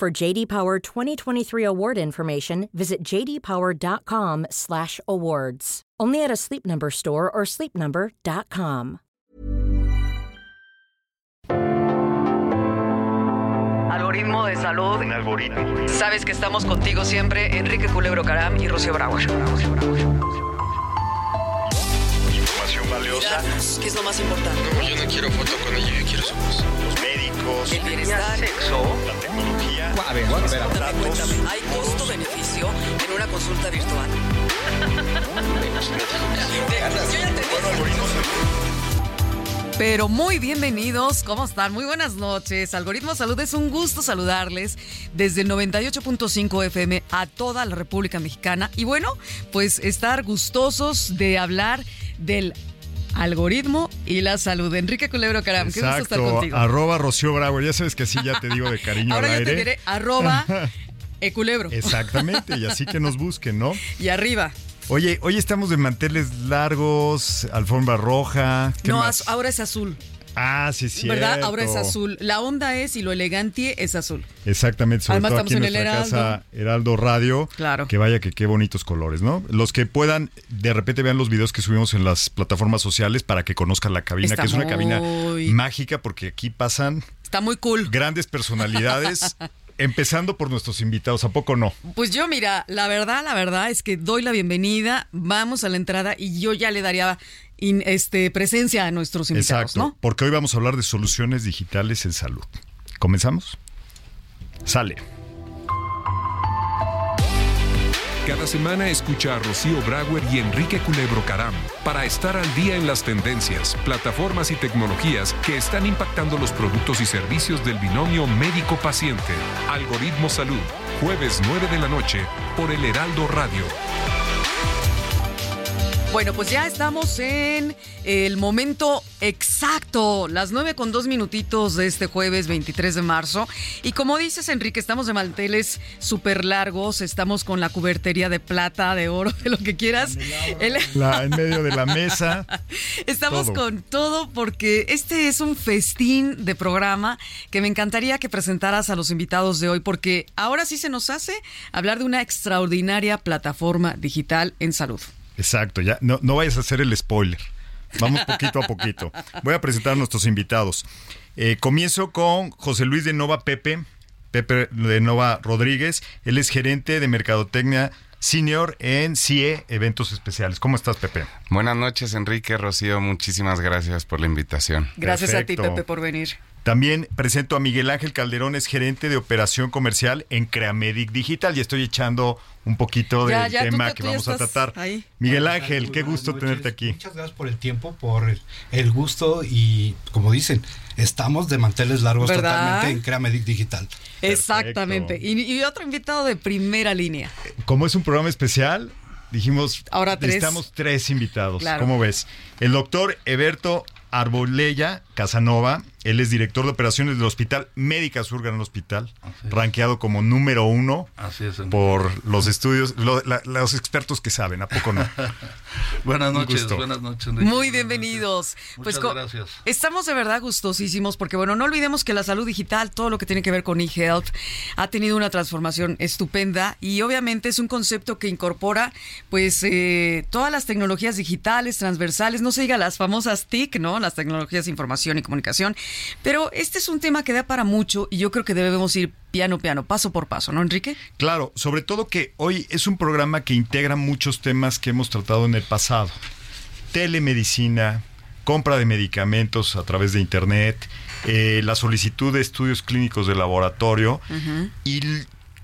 For JD Power 2023 award information, visit jdpower.com/awards. Only at a Sleep Number store or sleepnumber.com. Algoritmo de salud. Un algoritmo. Sabes que estamos contigo siempre, Enrique Culebro Caram y Rocío Brauer. Información valiosa. ¿Qué es lo más importante? No, yo no quiero foto con ella, yo quiero su voz. Los médicos. El bienestar. Sexo. La tecnología. A ver, a ver, a ver. Cuéntame, cuéntame. ¿Hay costo-beneficio en una consulta virtual? Yo ya te Bueno, algoritmos. Pero muy bienvenidos, ¿cómo están? Muy buenas noches. Algoritmo Salud, es un gusto saludarles desde el 98.5 FM a toda la República Mexicana. Y bueno, pues estar gustosos de hablar del algoritmo y la salud. Enrique Culebro Caram, qué gusto estar Exacto, contigo. arroba Rocío Bravo. Ya sabes que así ya te digo de cariño Ahora al yo aire. te diré arroba eculebro. Exactamente, y así que nos busquen, ¿no? Y arriba. Oye, hoy estamos de manteles largos, alfombra roja. ¿qué No, más? ahora es azul. Ah, sí, sí. ¿Verdad? Ahora es azul. La onda es y lo elegante es azul. Exactamente, sobre Además, todo aquí en, en el nuestra Heraldo. casa Heraldo Radio. Claro. Que vaya que qué bonitos colores, ¿no? Los que puedan, de repente vean los videos que subimos en las plataformas sociales para que conozcan la cabina, Está que es una cabina mágica porque aquí pasan Está muy cool. grandes personalidades, empezando por nuestros invitados, ¿a poco no? Pues yo, mira, la verdad, la verdad es que doy la bienvenida, vamos a la entrada y yo ya le daría in- este, presencia a nuestros invitados, Exacto, ¿no? porque hoy vamos a hablar de soluciones digitales en salud. ¿Comenzamos? Sale. Cada semana escucha a Rocío Brauer y Enrique Culebro Caram para estar al día en las tendencias, plataformas y tecnologías que están impactando los productos y servicios del binomio médico-paciente. Algoritmo Salud, jueves 9 de la noche por el Heraldo Radio. Bueno, pues ya estamos en el momento exacto, las nueve con dos minutitos de este jueves 23 de marzo. Y como dices, Enrique, estamos de manteles súper largos, estamos con la cubertería de plata, de oro, de lo que quieras. El- La, en medio de la mesa. Estamos Todo. con todo porque este es un festín de programa que me encantaría que presentaras a los invitados de hoy porque ahora sí se nos hace hablar de una extraordinaria plataforma digital en salud. Exacto, ya no, no vayas a hacer el spoiler. Vamos poquito a poquito. Voy a presentar a nuestros invitados. Eh, comienzo con José Luis de Nova Pepe, Pepe de Nova Rodríguez. Él es gerente de Mercadotecnia Senior en CIE Eventos Especiales. ¿Cómo estás, Pepe? Buenas noches, Enrique, Rocío. Muchísimas gracias por la invitación. Gracias a ti. Pepe, por venir. También presento a Miguel Ángel Calderón, es gerente de operación comercial en Creamedic Digital y estoy echando un poquito Ya, del ya, tú tema te- que tú vamos a tratar. ahí. Miguel Hola, Ángel, qué gusto noches. tenerte aquí. Muchas gracias por el tiempo, por el, el gusto y, como dicen, estamos de manteles largos ¿Verdad? totalmente en Creamedic Digital. Exactamente. Y, y otro invitado de primera línea. Como es un programa especial, dijimos, Ahora tres. necesitamos tres invitados. Claro. ¿Cómo ves? El doctor Eberto Arbolella Casanova, él es director de operaciones del Hospital Médica Sur Gran Hospital, rankeado como número uno Así es. Enrique. por los estudios, lo- la- los expertos que saben, ¿a poco no? Buenas noches, gusto. buenas noches. Enrique. Muy bienvenidos. Pues Muchas co- gracias. Estamos de verdad gustosísimos porque, bueno, no olvidemos que la salud digital, todo lo que tiene que ver con eHealth, ha tenido una transformación estupenda y obviamente es un concepto que incorpora, pues, eh, todas las tecnologías digitales, transversales, no se diga las famosas TIC, ¿no? Las tecnologías de información y comunicación. Pero este es un tema que da para mucho y yo creo que debemos ir piano, piano, paso por paso, ¿no, Enrique? Claro, sobre todo que hoy es un programa que integra muchos temas que hemos tratado en el pasado. Telemedicina, compra de medicamentos a través de Internet, eh, la solicitud de estudios clínicos de laboratorio y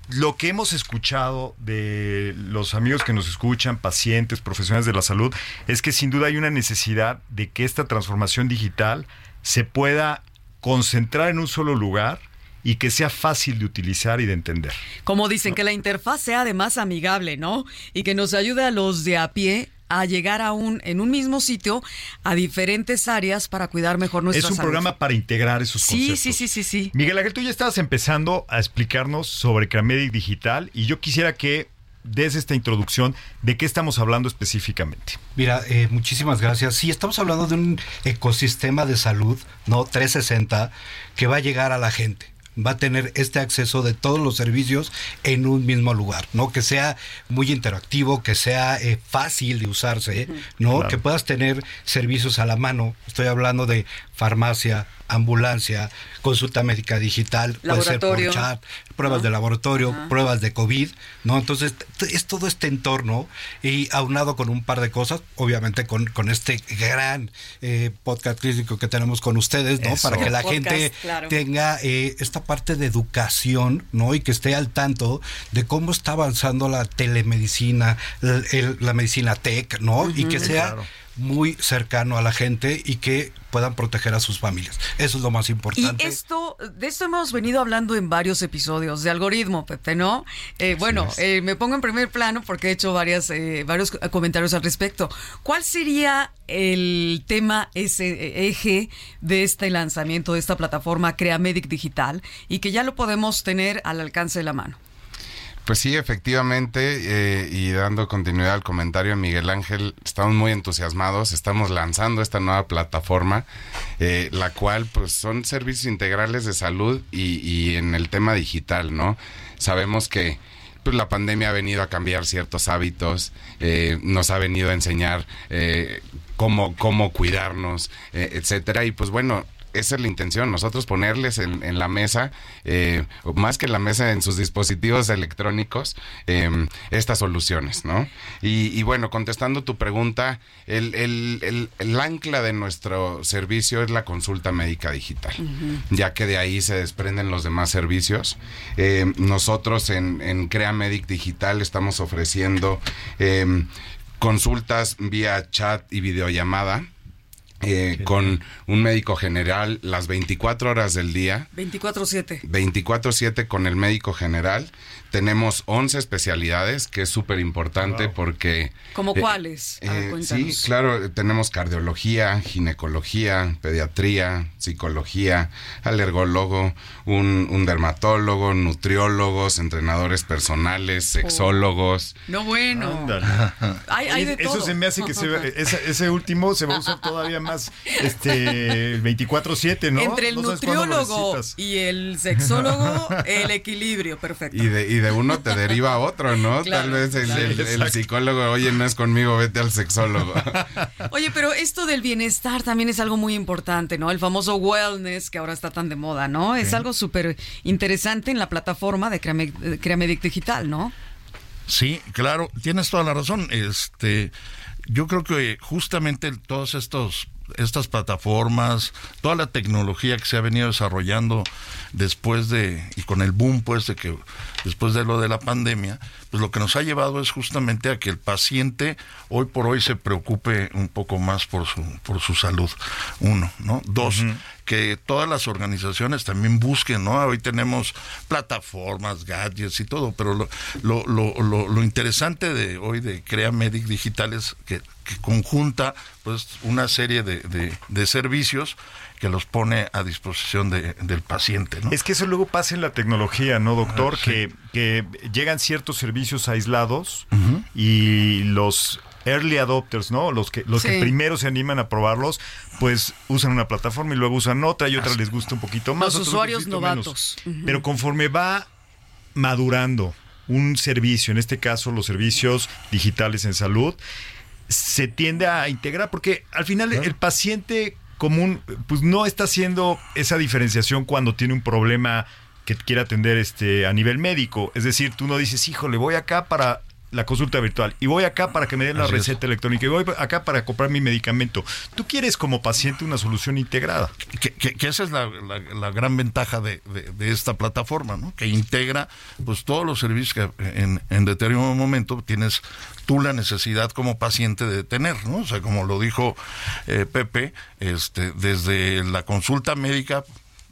lo que hemos escuchado de los amigos que nos escuchan, pacientes, profesionales de la salud, es que sin duda hay una necesidad de que esta transformación digital se pueda concentrar en un solo lugar y que sea fácil de utilizar y de entender. Como dicen, que la interfaz sea además amigable, ¿no? Y que nos ayude a los de a pie a llegar a un, en un mismo sitio a diferentes áreas para cuidar mejor nuestra Es un salud. programa para integrar esos Sí, conceptos. sí, sí, sí, sí. Miguel Ángel, tú ya estabas empezando a explicarnos sobre Cramedic Digital y yo quisiera que des esta introducción de qué estamos hablando específicamente. Mira, eh, muchísimas gracias. Sí, estamos hablando de un ecosistema de salud, ¿no? 360, que va a llegar a la gente. Va a tener este acceso de todos los servicios en un mismo lugar, ¿no? Que sea muy interactivo, que sea eh, fácil de usarse, ¿no? Claro. Que puedas tener servicios a la mano. Estoy hablando de farmacia, ambulancia, consulta médica digital, puede ser por chat, pruebas de laboratorio, pruebas de COVID, ¿no? Entonces, es todo este entorno y aunado con un par de cosas, obviamente con, con este gran eh, podcast clínico que tenemos con ustedes, ¿no? Eso. Para que la Podcast, gente claro. tenga eh, esta parte de educación, ¿no? Y que esté al tanto de cómo está avanzando la telemedicina, el- el- la medicina tech, ¿no? Y que sea Claro. Muy cercano a la gente y que puedan proteger a sus familias. Eso es lo más Y importante. esto, de esto hemos venido hablando en varios episodios de algoritmo, Pepe, ¿no? Eh, bueno, eh, me pongo en primer plano porque he hecho varias, eh, varios comentarios al respecto. ¿Cuál sería el tema, ese eh, eje de este lanzamiento de esta plataforma CreaMedic Digital y que ya lo podemos tener al alcance de la mano? Pues sí, efectivamente, eh, y dando continuidad al comentario de Miguel Ángel, estamos muy entusiasmados, estamos lanzando esta nueva plataforma, eh, la cual pues son servicios integrales de salud y, y en el tema digital, ¿no? Sabemos que pues la pandemia ha venido a cambiar ciertos hábitos, eh, nos ha venido a enseñar eh, cómo, cómo cuidarnos, eh, etcétera, y pues bueno, esa es la intención, nosotros ponerles en, en la mesa, eh, más que en la mesa, en sus dispositivos electrónicos, eh, estas soluciones, ¿no? Y, y bueno, contestando tu pregunta, el, el- el- el ancla de nuestro servicio es la consulta médica digital, ya que de ahí se desprenden los demás servicios. Eh, nosotros en, en Crea Medic Digital estamos ofreciendo eh, consultas vía chat y videollamada eh, con un médico general las 24 horas del día. 24-7. 24/7 con el médico general. Tenemos 11 especialidades, que es súper importante porque... ¿Como eh, cuáles? Eh, sí, claro, tenemos cardiología, ginecología, pediatría, psicología, alergólogo, un, un dermatólogo, nutriólogos, entrenadores personales, sexólogos. No, bueno. Hay, hay de todo. Eso se me hace que se ese, ese último se va a usar todavía más este 24/7, ¿no? Entre el No nutriólogo y el sexólogo, el equilibrio, perfecto. Y de, y de uno te deriva a otro, ¿no? Claro, Tal vez el, claro. el- el psicólogo, oye, no es conmigo, vete al sexólogo. Oye, pero esto del bienestar también es algo muy importante, ¿no? El famoso wellness que ahora está tan de moda, ¿no? Es algo súper interesante en la plataforma de Creame- de Creamedic Digital, ¿no? Sí, claro, tienes toda la razón. Este, yo creo que justamente todas estos estas plataformas, toda la tecnología que se ha venido desarrollando después de y con el boom pues de que después de lo de la pandemia, pues lo que nos ha llevado es justamente a que el paciente hoy por hoy se preocupe un poco más por su por su salud. Uno, ¿no? Dos, que todas las organizaciones también busquen, ¿no? Hoy tenemos plataformas, gadgets y todo, pero lo, lo, lo, lo, lo interesante de hoy de Crea Medic Digital es que, que conjunta pues una serie de, de, de servicios que los pone a disposición de- del paciente, ¿no? Es que eso luego pasa en la tecnología, ¿no, doctor? Ah, sí. que, que llegan ciertos servicios aislados y los early adopters, ¿no? Los que los que primero se animan a probarlos, pues usan una plataforma y luego usan otra y otra les gusta un poquito más. Los usuarios novatos. Pero conforme va madurando un servicio, en este caso los servicios digitales en salud, se tiende a integrar porque al final el paciente común pues no está haciendo esa diferenciación cuando tiene un problema que quiere atender este a nivel médico, es decir, tú no dices, "Híjole, voy acá para la consulta virtual y voy acá para que me den la Así es. receta electrónica y voy acá para comprar mi medicamento. Tú quieres como paciente una solución integrada. que, que- que esa es la, la- la gran ventaja de, de- de esta plataforma, ¿no? Que integra pues todos los servicios que en, en determinado momento tienes tú la necesidad como paciente de tener, ¿no? O sea, como lo dijo eh, Pepe, este, desde la consulta médica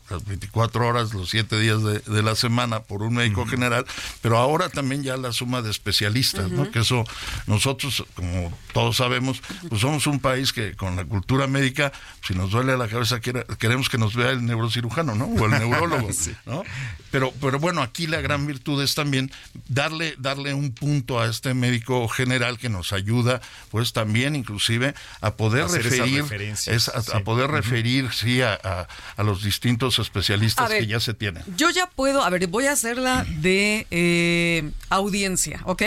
las 24 horas, los 7 días de, de la semana por un médico general, pero ahora también ya la suma de especialistas, ¿no? Que eso nosotros, como todos sabemos, pues somos un país que con la cultura médica, si nos duele la cabeza, quiere- queremos que nos vea el neurocirujano, ¿no? O el neurólogo, ¿no? Pero, pero bueno, aquí la gran virtud es también darle, darle un punto a este médico general que nos ayuda, pues también inclusive a poder Hacer referir, es a, a sí. poder referir, sí, a, a- a los distintos especialistas ver, que ya se tienen. Yo ya puedo, a ver, voy a hacerla de eh, audiencia, ¿ok?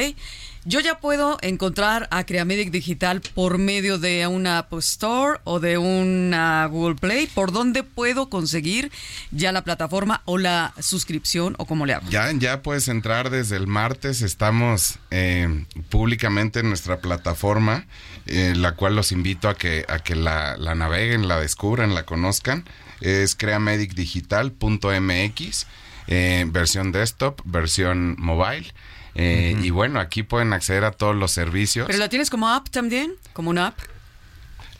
Yo ya puedo encontrar a Creamedic Digital por medio de una App Store o de una Google Play. ¿Por dónde puedo conseguir ya la plataforma o la suscripción o cómo le hago? Ya, ya puedes entrar desde el martes. Estamos eh, públicamente en nuestra plataforma, eh, la cual los invito a que, a que la, la naveguen, la descubran, la conozcan. Es creamedicdigital.mx, eh, versión desktop, versión mobile. Eh, Y bueno, aquí pueden acceder a todos los servicios. ¿Pero la tienes como app también? ¿Como una app?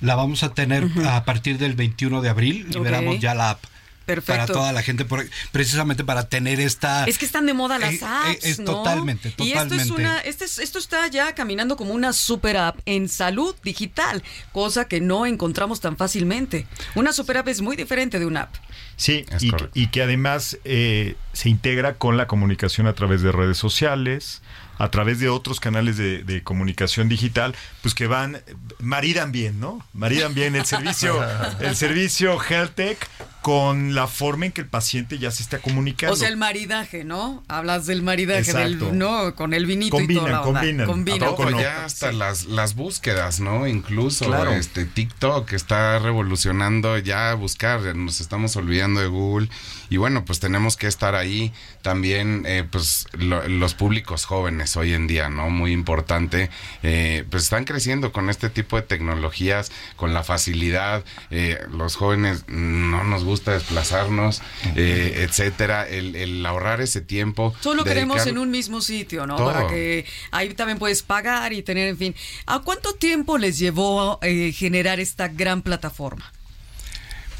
La vamos a tener a partir del 21 de abril. Liberamos ya la app. Perfecto. Para toda la gente, por- precisamente para tener esta... Es que están de moda las Eh, eh, apps, es ¿no? totalmente, Y esto es totalmente. una, este es- esto está ya caminando como una super app en salud digital, cosa que no encontramos tan fácilmente. Una super app es muy diferente de una app. Sí, Es y, y que además eh, se integra con la comunicación a través de redes sociales, a través de otros canales de, de comunicación digital, pues que van, maridan bien, ¿no? Maridan bien el servicio, el servicio Health Tech con la forma en que el paciente ya se está comunicando. O sea, el maridaje, ¿no? Hablas del maridaje, del, ¿no? Con el vinito y Combinan, toda la onda. combinan. Combinan. ¿A poco no? ya hasta las, las búsquedas, ¿no? Incluso Claro. este TikTok está revolucionando ya buscar, nos estamos olvidando de Google y bueno, pues tenemos que estar ahí también, eh, pues lo- los públicos jóvenes hoy en día, ¿no? Muy importante, eh, pues están creciendo con este tipo de tecnologías, con la facilidad, eh, los jóvenes no nos gusta desplazarnos, eh, etcétera, el, el ahorrar ese tiempo. Solo queremos en un mismo sitio, ¿no? Todo. Para que ahí también puedes pagar y tener, en fin. ¿A cuánto tiempo les llevó eh, generar esta gran plataforma?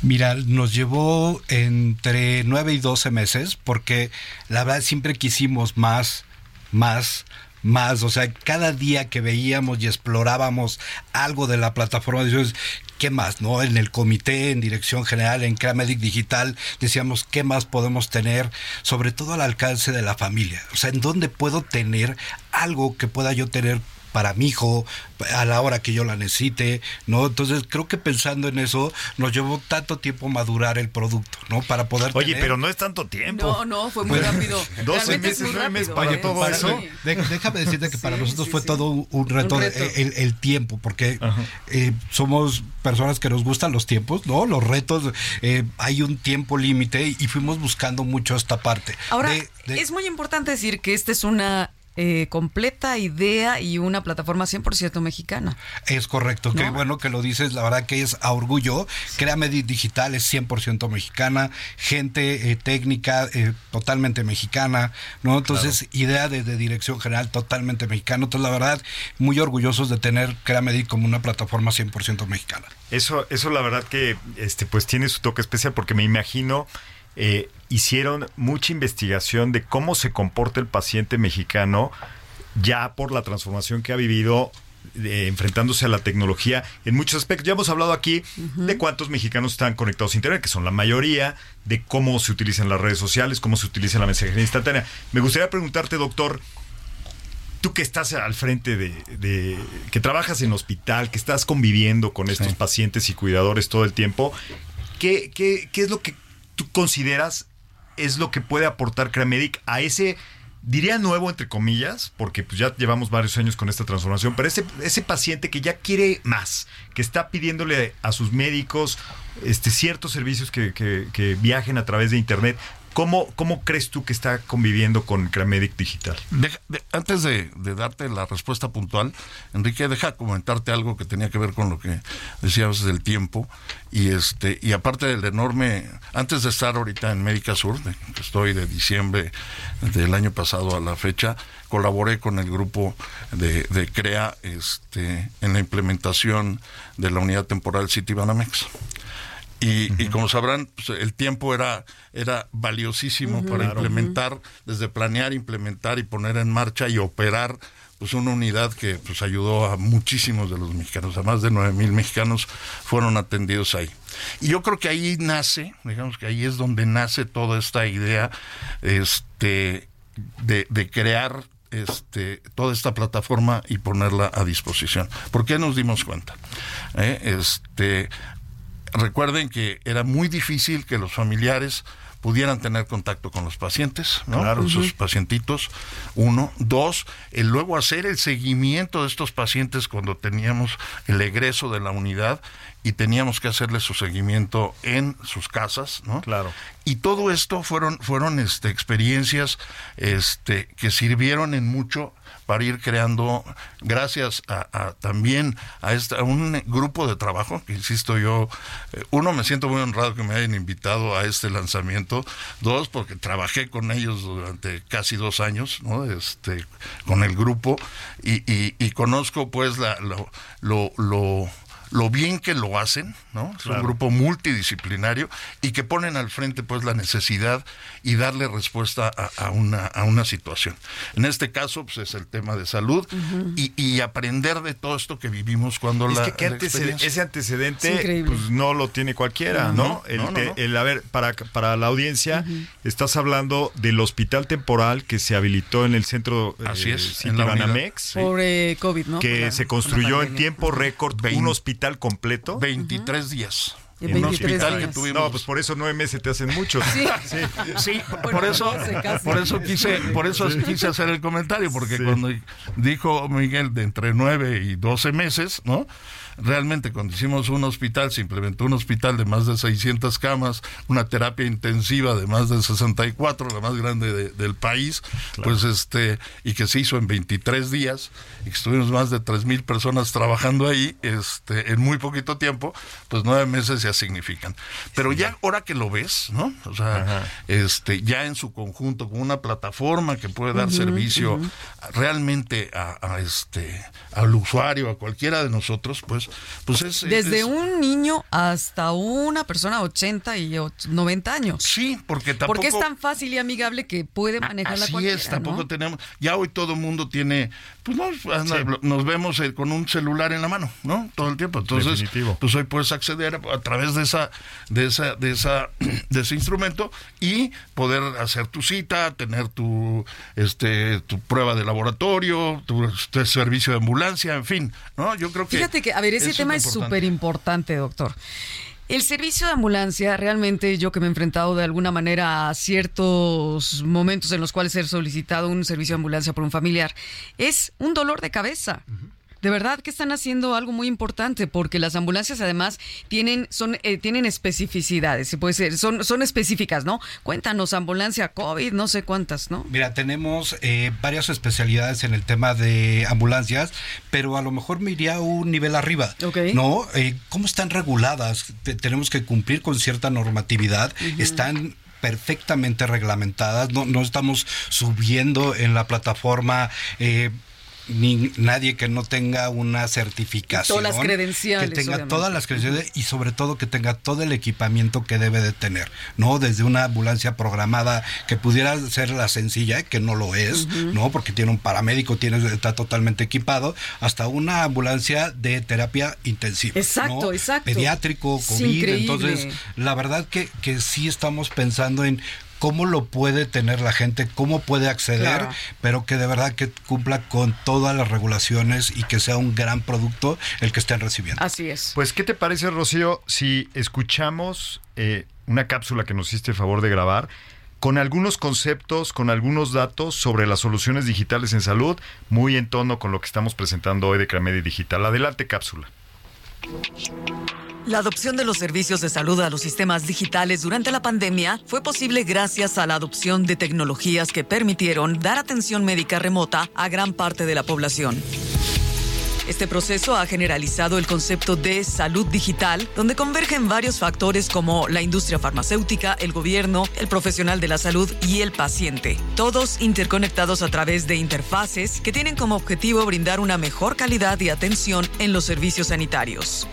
Mira, nos llevó entre 9 y 12 meses porque la verdad siempre quisimos más, más, más. O sea, cada día que veíamos y explorábamos algo de la plataforma, decíamos, ¿qué más? ¿No? En el comité, en dirección general, en Cramedic Digital, decíamos, ¿qué más podemos tener? Sobre todo al alcance de la familia. O sea, ¿en dónde puedo tener algo que pueda yo tener para mi hijo a la hora que yo la necesite, ¿no? Entonces creo que pensando en eso nos llevó tanto tiempo madurar el producto, ¿no? Para poder Oye, tener- pero no es tanto tiempo. No, no, fue muy rápido. 12 Realmente meses, es muy nueve meses rápido, para ¿eh? todo para- eso. De- déjame decirte que para nosotros sí, fue sí. todo un, reto, Un de- reto. El, el tiempo, porque eh, somos personas que nos gustan los tiempos, ¿no? Los retos, eh, hay un tiempo límite y fuimos buscando mucho esta parte. Ahora, De- de- es muy importante decir que esta es una eh, completa idea y una plataforma 100% mexicana. Es correcto, qué ¿No? bueno que lo dices, la verdad que es a orgullo. Créame Di- Digital es 100% mexicana, gente eh, técnica eh, totalmente mexicana, ¿no? Entonces, idea de, de dirección general totalmente mexicana. Entonces, la verdad, muy orgullosos de tener Créame como una plataforma 100% mexicana. Eso, eso la verdad que este, pues tiene su toque especial porque me imagino eh, hicieron mucha investigación de cómo se comporta el paciente mexicano ya por la transformación que ha vivido eh, enfrentándose a la tecnología en muchos aspectos. Ya hemos hablado aquí de cuántos mexicanos están conectados a Internet, que son la mayoría, de cómo se utilizan las redes sociales, cómo se utiliza la mensajería instantánea. Me gustaría preguntarte, doctor, tú que estás al frente de, de- que trabajas en hospital, que estás conviviendo con estos Sí. pacientes y cuidadores todo el tiempo, ¿qué, qué, qué es lo que tú consideras es lo que puede aportar Cramedic a ese, diría nuevo entre comillas, porque pues ya llevamos varios años con esta transformación, pero ese, ese paciente que ya quiere más, que está pidiéndole a sus médicos este, ciertos servicios que, que- que viajen a través de Internet, ¿Cómo, ¿Cómo crees tú que está conviviendo con Cramedic Digital? Antes de, darte la respuesta puntual, Enrique, deja comentarte algo que tenía que ver con lo que decías del tiempo. Y este y aparte del enorme, antes de estar ahorita en Médica Sur, de- estoy de diciembre del año pasado a la fecha, colaboré con el grupo de, de CREA este, en la implementación de la unidad temporal City Banamex. Y, y como sabrán, pues, el tiempo era, era valiosísimo para implementar, desde planear, implementar y poner en marcha y operar pues una unidad que pues ayudó a muchísimos de los mexicanos, a más de nueve mil mexicanos fueron atendidos ahí. Y yo creo que ahí nace, digamos que ahí es donde nace toda esta idea este de, de crear este, toda esta plataforma y ponerla a disposición. ¿Por qué nos dimos cuenta? Eh, Este, recuerden que era muy difícil que los familiares pudieran tener contacto con los pacientes, ¿no? Con sus pacientitos, uno. Dos, el luego hacer el seguimiento de estos pacientes cuando teníamos el egreso de la unidad y teníamos que hacerle su seguimiento en sus casas, ¿no? Claro. Y todo esto fueron, fueron este, experiencias este, que sirvieron en mucho para ir creando, gracias a, a también a, esta, a un grupo de trabajo, que insisto yo, eh, uno, me siento muy honrado que me hayan invitado a este lanzamiento, dos, porque trabajé con ellos durante casi dos años, ¿no? este, con el grupo, y, y, y conozco pues la, lo, lo, lo lo bien que lo hacen, ¿no? Es un grupo multidisciplinario y que ponen al frente pues la necesidad y darle respuesta a, a una, a una situación. En este caso pues es el tema de salud y, y aprender de todo esto que vivimos cuando Es la, que ¿qué la antecede- experiencia- ese Es antecedente pues, no lo tiene cualquiera, No, el, no, el- a ver, para, para la audiencia, estás hablando del hospital temporal que se habilitó en el centro eh, Así es, City en la. Banamex, Por eh, COVID, ¿no? Que la- se construyó en tiempo récord un hospital completo. 23 días. En un 23 hospital que tuvimos- No, pues por eso nueve meses te hacen muchos. Sí. Sí, Bueno, por eso, doce por eso quise, por eso quise hacer el comentario, porque Sí. cuando dijo Miguel de entre 9 y 12 meses, ¿no? Realmente cuando hicimos un hospital, se implementó un hospital de más de 600 camas, una terapia intensiva de más de 64, la más grande de- del país, pues este, y que se hizo en 23 días, y que estuvimos más de 3 mil personas trabajando ahí, este, en muy poquito tiempo, pues nueve meses ya significan. Pero ya ahora que lo ves, ¿no? O sea, este, ya en su conjunto, con una plataforma que puede dar servicio realmente a, a este, al usuario, a cualquiera de nosotros, pues, pues es... Desde es- un niño hasta una persona 80 y och- 90 años. Sí, porque tampoco... Porque es tan fácil y amigable que puede manejarla Así cualquiera, es, tampoco ¿no? tenemos. Ya hoy todo el mundo tiene, pues no, anda, nos vemos eh, con un celular en la mano, ¿no? Todo el tiempo. Entonces, Definitivo. pues hoy puedes acceder a, a través de esa, de esa, de esa, de ese instrumento y poder hacer tu cita, tener tu, este, tu prueba de laboratorio, tu, este servicio de ambulancia, en fin, ¿no? Yo creo que. Fíjate que, a ver, ese tema es súper importante, doctor. El servicio de ambulancia, realmente yo que me he enfrentado de alguna manera a ciertos momentos en los cuales he solicitado un servicio de ambulancia por un familiar, es un dolor de cabeza. De verdad que están haciendo algo muy importante porque las ambulancias además tienen son eh, tienen especificidades, se puede ser, son son específicas, ¿no? Cuéntanos ambulancia COVID, no sé cuántas, ¿no? Mira, tenemos eh, varias especialidades en el tema de ambulancias, pero a lo mejor me iría un nivel arriba. Ok. ¿No? Eh, ¿Cómo están reguladas? Te- tenemos que cumplir con cierta normatividad. Están perfectamente reglamentadas, no, no estamos subiendo en la plataforma eh, ni nadie que no tenga una certificación. Todas las credenciales, Que tenga obviamente. todas las credenciales y sobre todo que tenga todo el equipamiento que debe de tener, ¿no? Desde una ambulancia programada que pudiera ser la sencilla, que no lo es, ¿no? Porque tiene un paramédico, tiene, está totalmente equipado, hasta una ambulancia de terapia intensiva. Exacto, ¿no? exacto. Pediátrico, COVID. Entonces, la verdad que, que sí estamos pensando en cómo lo puede tener la gente, cómo puede acceder, Claro. pero que de verdad que cumpla con todas las regulaciones y que sea un gran producto el que estén recibiendo. Así es. Pues, ¿qué te parece, Rocío, si escuchamos eh, una cápsula que nos hiciste el favor de grabar con algunos conceptos, con algunos datos sobre las soluciones digitales en salud, muy en tono con lo que estamos presentando hoy de Cramedi Digital? Adelante, cápsula. La adopción de los servicios de salud a los sistemas digitales durante la pandemia fue posible gracias a la adopción de tecnologías que permitieron dar atención médica remota a gran parte de la población. Este proceso ha generalizado el concepto de salud digital, donde convergen varios factores como la industria farmacéutica, el gobierno, el profesional de la salud y el paciente, todos interconectados a través de interfaces que tienen como objetivo brindar una mejor calidad y atención en los servicios sanitarios.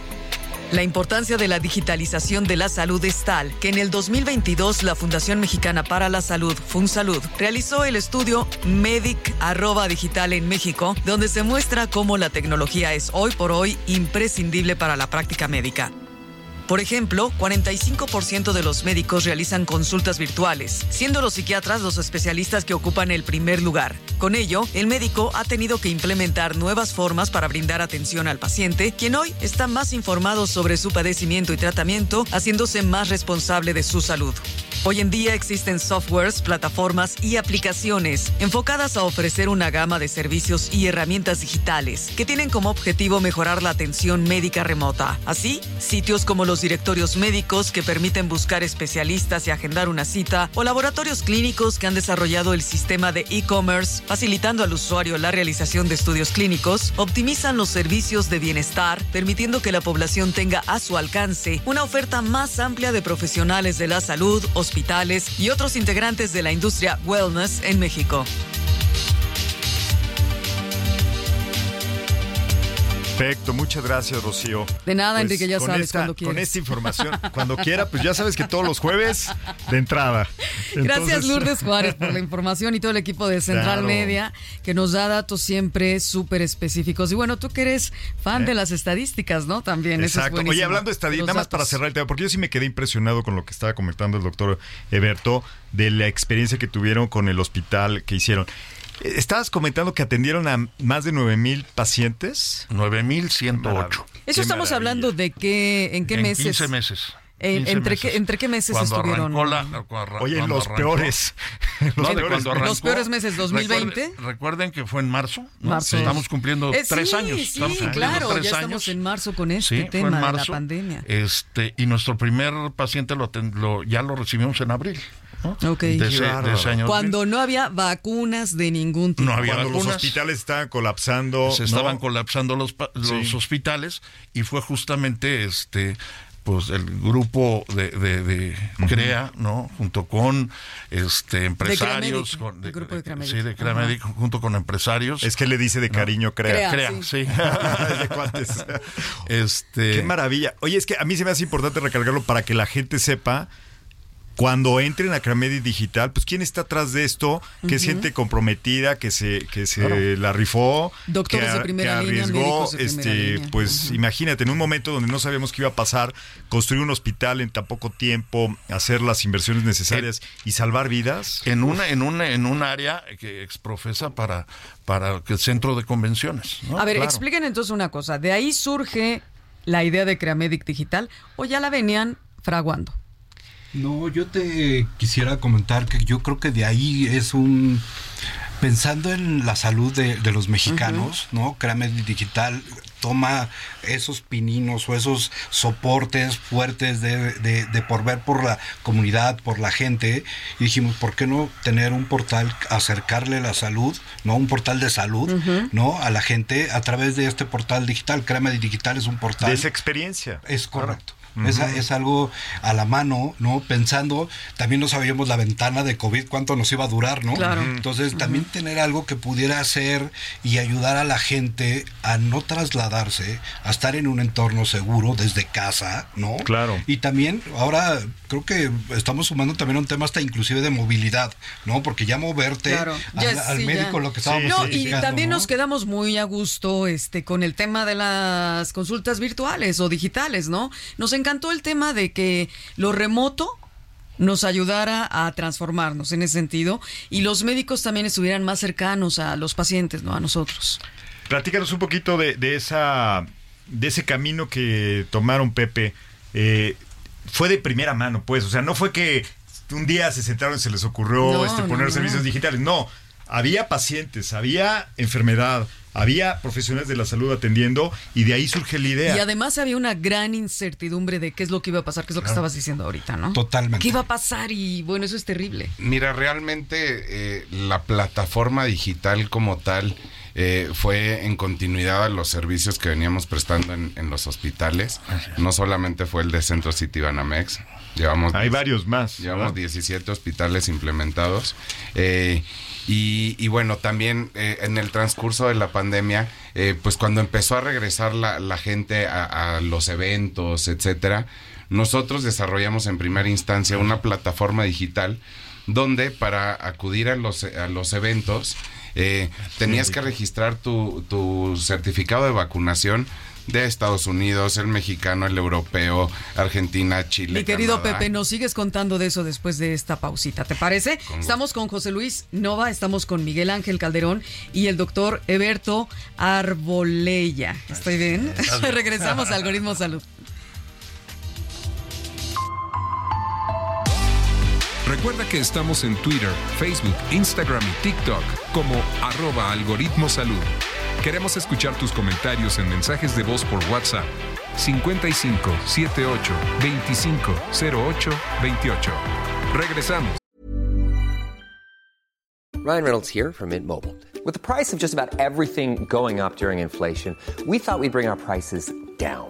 La importancia de la digitalización de la salud es tal que en el 2022 la Fundación Mexicana para la Salud, FunSalud, realizó el estudio Medic arroba digital en México, donde se muestra cómo la tecnología es hoy por hoy imprescindible para la práctica médica. Por ejemplo, 45% de los médicos realizan consultas virtuales, siendo los psiquiatras los especialistas que ocupan el primer lugar. Con ello, el médico ha tenido que implementar nuevas formas para brindar atención al paciente, quien hoy está más informado sobre su padecimiento y tratamiento, haciéndose más responsable de su salud. Hoy en día existen softwares, plataformas y aplicaciones enfocadas a ofrecer una gama de servicios y herramientas digitales que tienen como objetivo mejorar la atención médica remota. Así, sitios como los directorios médicos que permiten buscar especialistas y agendar una cita o laboratorios clínicos que han desarrollado el sistema de e-commerce facilitando al usuario la realización de estudios clínicos, optimizan los servicios de bienestar, permitiendo que la población tenga a su alcance una oferta más amplia de profesionales de la salud, hospitales y otros integrantes de la industria wellness en México. Perfecto, muchas gracias, Rocío. De nada, Pues, Enrique, ya sabes, esta- cuando quieras. Con esta información, cuando quiera, pues ya sabes que todos los jueves de entrada. Gracias Lourdes Juárez por la información y todo el equipo de Central Claro. Media que nos da datos siempre súper específicos. Y bueno, tú que eres fan de las estadísticas, ¿no? También. eso es ¿Eh? Exacto. Oye, hablando de estadísticas, nada más para cerrar el tema, porque yo sí me quedé impresionado con lo que estaba comentando el doctor Eberto de la experiencia que tuvieron con el hospital que hicieron. Eh, Estabas comentando que atendieron a más de 9 mil pacientes. 9108. Eso estamos hablando de qué, en qué en meses. 15 meses. En- 15 entre, meses. Qué, ¿Entre qué meses Cuando estuvieron? la- cuando- Oye, en cuando los arrancó- peores. No, Los de peores arrancó. Los peores meses, 2020. Recuerden, recuerden que fue en marzo. ¿no? Marzo. Estamos cumpliendo Eh, tres sí, años. Sí, Estamos cumpliendo claro, tres ya años. estamos en marzo con este Sí, fue tema en de la marzo. pandemia. Este, y nuestro primer paciente lo, lo- ya lo recibimos en abril. ¿No? De ese, de año. Cuando no había vacunas de ningún tipo. No había Cuando los hospitales estaban colapsando. se ¿no? estaban colapsando los, los Sí. hospitales y fue justamente este pues el grupo de, de, de CREA, ¿no? Junto con este empresarios, con, el grupo de Cramedic. sí, de junto con empresarios. Es que le dice de cariño, crea. Crea. CREA, sí. este Qué maravilla. Oye, es que a mí se me hace importante recalcarlo para que la gente sepa cuando entren a Cramedi Digital, pues quién está atrás de esto, que es gente comprometida, que se, que se la rifó, Doctores que, de a- primera que línea, arriesgó, médicos de primera este, línea. pues imagínate, en un momento donde no sabíamos qué iba a pasar, construir un hospital en tan poco tiempo, hacer las inversiones necesarias y salvar vidas. en una en una en un área que exprofesa para para el centro de convenciones. ¿no? A ver, Claro. expliquen entonces una cosa. ¿De ahí surge la idea de Creamedic Digital o ya la venían fraguando? No, yo te quisiera comentar que yo creo que de ahí es un... Pensando en la salud de, de los mexicanos, ¿no? Créame Digital toma esos pininos o esos soportes fuertes de, de, de por ver por la comunidad, por la gente, y dijimos, ¿por qué no tener un portal, acercarle la salud, ¿no? Un portal de salud, ¿no? A la gente a través de este portal digital. Créame Digital es un portal. De esa experiencia. Es correcto. Es, es algo a la mano, ¿no? Pensando, también no sabíamos la ventana de COVID, cuánto nos iba a durar, ¿no? Claro. Entonces, también tener algo que pudiera hacer y ayudar a la gente a no trasladarse, a estar en un entorno seguro desde casa, ¿no? Claro. Y también, ahora creo que estamos sumando también un tema hasta inclusive de movilidad, ¿no? Porque ya moverte Claro. al, Ya, al sí, médico, ya. lo que estábamos No, y también ¿no? nos quedamos muy a gusto este con el tema de las consultas virtuales o digitales, ¿no? Nos encantó el tema de que lo remoto nos ayudara a transformarnos en ese sentido y los médicos también estuvieran más cercanos a los pacientes, ¿no? A nosotros. Platícanos un poquito de, de esa de ese camino que tomaron Pepe. Eh, fue de primera mano, pues. O sea, no fue que un día se sentaron y se les ocurrió No, este, poner no. servicios digitales. No, había pacientes, había enfermedad, había profesionales de la salud atendiendo y de ahí surge la idea. Y además había una gran incertidumbre de qué es lo que iba a pasar, qué es lo que estabas diciendo ahorita, ¿no? Totalmente. ¿Qué iba a pasar? Y bueno, eso es terrible. Mira, realmente eh, la plataforma digital como tal eh, fue en continuidad a los servicios que veníamos prestando en, en los hospitales. No solamente fue el de Centro City Banamex. Llevamos Hay varios más. Llevamos ¿verdad? 17 hospitales implementados. Eh, Y, y bueno, también eh, en el transcurso de la pandemia, eh, pues cuando empezó a regresar la, la gente a, a los eventos, etcétera, nosotros desarrollamos en primera instancia una plataforma digital donde para acudir a los, a los eventos eh, tenías que registrar tu, tu certificado de vacunación de Estados Unidos, el mexicano, el europeo, Argentina, Chile. Mi querido Canadá. Pepe, nos sigues contando de eso después de esta pausita, ¿te parece? Con Estamos con José Luis Nova, estamos con Miguel Ángel Calderón y el doctor Eberto Arbolella. ¿Estoy bien? Regresamos a Algoritmo Salud. Recuerda que estamos en Twitter, Facebook, Instagram y TikTok como arroba algoritmo salud. Queremos escuchar tus comentarios en mensajes de voz por WhatsApp 55 78 25 08 28. Regresamos. Ryan Reynolds here from Mint Mobile. With the price of just about everything going up during inflation, we thought we'd bring our prices down.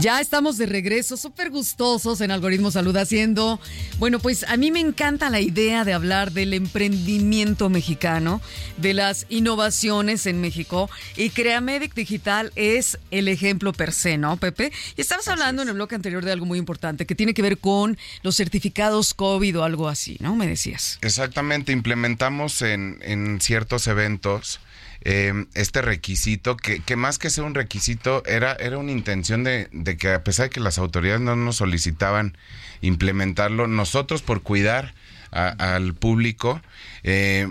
Ya estamos de regreso, súper gustosos en Algoritmo Salud haciendo. Bueno, pues a mí me encanta la idea de hablar del emprendimiento mexicano, de las innovaciones en México. Y Creamedic Digital es el ejemplo per se, ¿no, Pepe? Y estabas hablando en el bloque anterior de algo muy importante que tiene que ver con los certificados COVID o algo así, ¿no? Me decías. Exactamente, implementamos en, en ciertos eventos eh, este requisito, que, que más que ser un requisito, era, era una intención de, que a pesar de que las autoridades no nos solicitaban implementarlo, nosotros por cuidar al público, eh,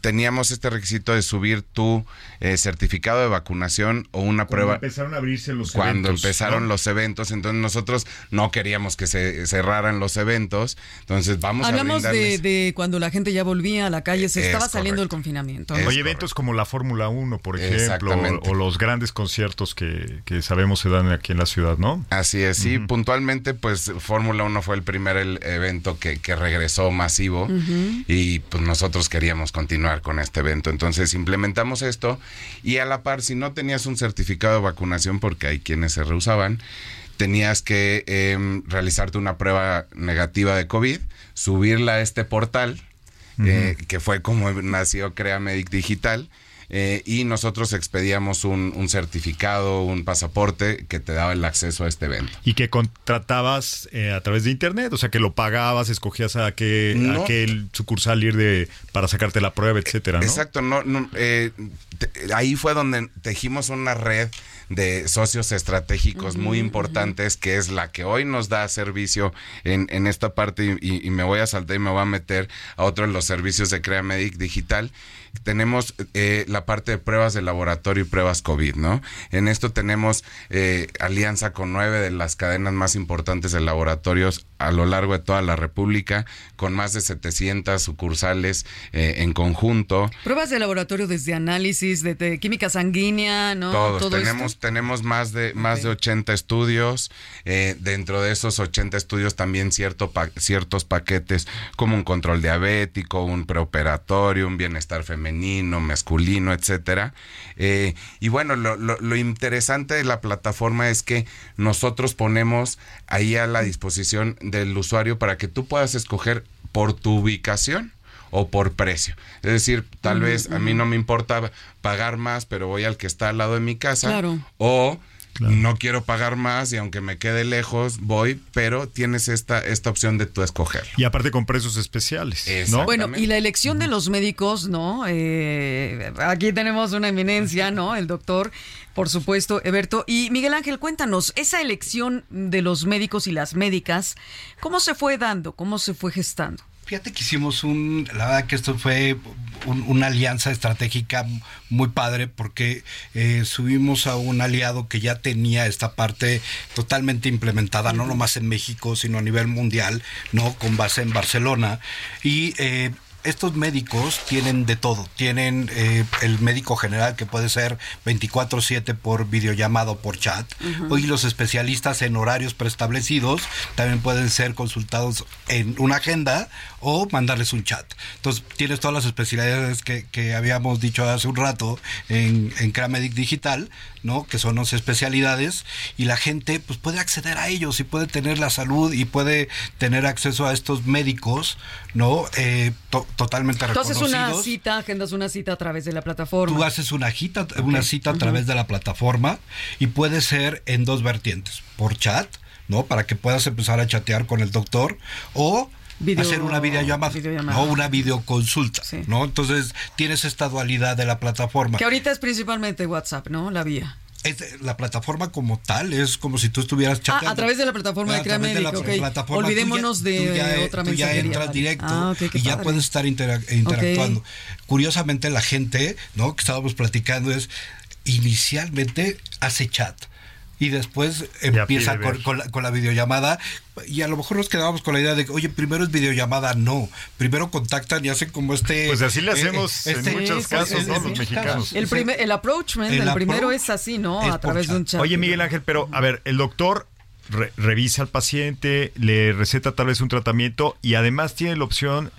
teníamos este requisito de subir tu eh, certificado de vacunación o una Cuando prueba empezaron a abrirse los cuando eventos, empezaron ¿no? los eventos, entonces nosotros no queríamos que se cerraran los eventos, entonces vamos Hablamos a de, brindarles de cuando la gente ya volvía a la calle, se Es estaba saliendo del confinamiento. ¿no? Oye, eventos como la Fórmula 1, por ejemplo, o, o los grandes conciertos que, que sabemos se dan aquí en la ciudad, ¿no? Así es, sí, puntualmente pues Fórmula 1 fue el primer el- evento que, que regresó masivo y pues nosotros queríamos continuar con este evento. Entonces implementamos esto y a la par, si no tenías un certificado de vacunación, porque hay quienes se rehusaban, tenías que em, realizarte una prueba negativa de COVID, subirla a este portal, eh, que fue como nació Creamedic Digital. Eh, y nosotros expedíamos un, un certificado, un pasaporte que te daba el acceso a este evento. Y que contratabas eh, a través de internet, o sea, que lo pagabas, escogías a qué, No. a qué sucursal ir de, para sacarte la prueba, etcétera, ¿no? Exacto, no, no, eh, te- ahí fue donde tejimos una red de socios estratégicos muy importantes, que es la que hoy nos da servicio en, en esta parte, y, y me voy a saltar y me voy a meter a otro de los servicios de Creamedic Digital. Tenemos eh, la parte de pruebas de laboratorio y pruebas COVID, ¿no? En esto tenemos eh, alianza con nueve de las cadenas más importantes de laboratorios a lo largo de toda la República, con más de 700 sucursales eh, en conjunto. Pruebas de laboratorio desde análisis, de, de química sanguínea, ¿no? Todos. Todo tenemos, esto. tenemos más de, más de 80 estudios. dentro de esos 80 estudios también cierto pa- ciertos paquetes como un control diabético, un preoperatorio, un bienestar femenino, masculino, etcétera. Eh, y bueno, lo, lo- lo interesante de la plataforma es que nosotros ponemos ahí a la disposición del usuario para que tú puedas escoger por tu ubicación o por precio. Es decir, tal vez a mí no me importa pagar más, pero voy al que está al lado de mi casa. Claro. O no quiero pagar más y aunque me quede lejos, voy, pero tienes esta, esta opción de tú escoger. Y aparte con precios especiales, ¿no? Bueno, y la elección de los médicos, ¿no? Eh, aquí tenemos una eminencia, ¿no? El doctor, por supuesto, Eberto. Y Miguel Ángel, cuéntanos, esa elección de los médicos y las médicas, ¿cómo se fue dando? ¿Cómo se fue gestando? Fíjate que hicimos un, la verdad que esto fue un- una alianza estratégica muy padre porque eh, subimos a un aliado que ya tenía esta parte totalmente implementada, no nomás en México, sino a nivel mundial, no con base en Barcelona. Y eh, estos médicos tienen de todo. Tienen eh, el médico general que puede ser 24/7 por videollamado, por chat. Ujú. Y los especialistas en horarios preestablecidos también pueden ser consultados en una agenda o mandarles un chat. Entonces tienes todas las especialidades que, que habíamos dicho hace un rato en, en Cramedic Digital, ¿no? Que son 11 especialidades y la gente pues puede acceder a ellos y puede tener la salud y puede tener acceso a estos médicos, ¿no? Eh, to- totalmente Entonces reconocidos. una cita, agendas una cita a través de la plataforma. Tú haces una cita, una cita a través de la plataforma y puede ser en dos vertientes, por chat, ¿no? Para que puedas empezar a chatear con el doctor o Video- hacer una videollamada, videollamada. o una videoconsulta, ¿no? Entonces tienes esta dualidad de la plataforma. Que ahorita es principalmente WhatsApp, ¿no? La vía. Es- la plataforma como tal es como si tú estuvieras Ah, chateando. a través de la plataforma de ok. plataforma, tú ya- Olvidémonos de tú ya- otra tú ya entras vale. directo Ah, y ya padre. puedes estar intera- interactuando. Curiosamente la gente, ¿no? Que estábamos platicando es inicialmente hace chat y después empieza con, la, con la videollamada y a lo mejor nos quedábamos con la idea de que, oye, primero es videollamada, no, primero contactan y hacen como este... Pues así le eh, hacemos en este- muchos sí, sí, casos, ¿no? en Los muchos mexicanos. El, primer, el approachment, El el, primero approach es así, ¿no? es a través de un chat. Oye, Miguel Ángel, pero a ver, el doctor re- revisa al paciente, le receta tal vez un tratamiento y además tiene la opción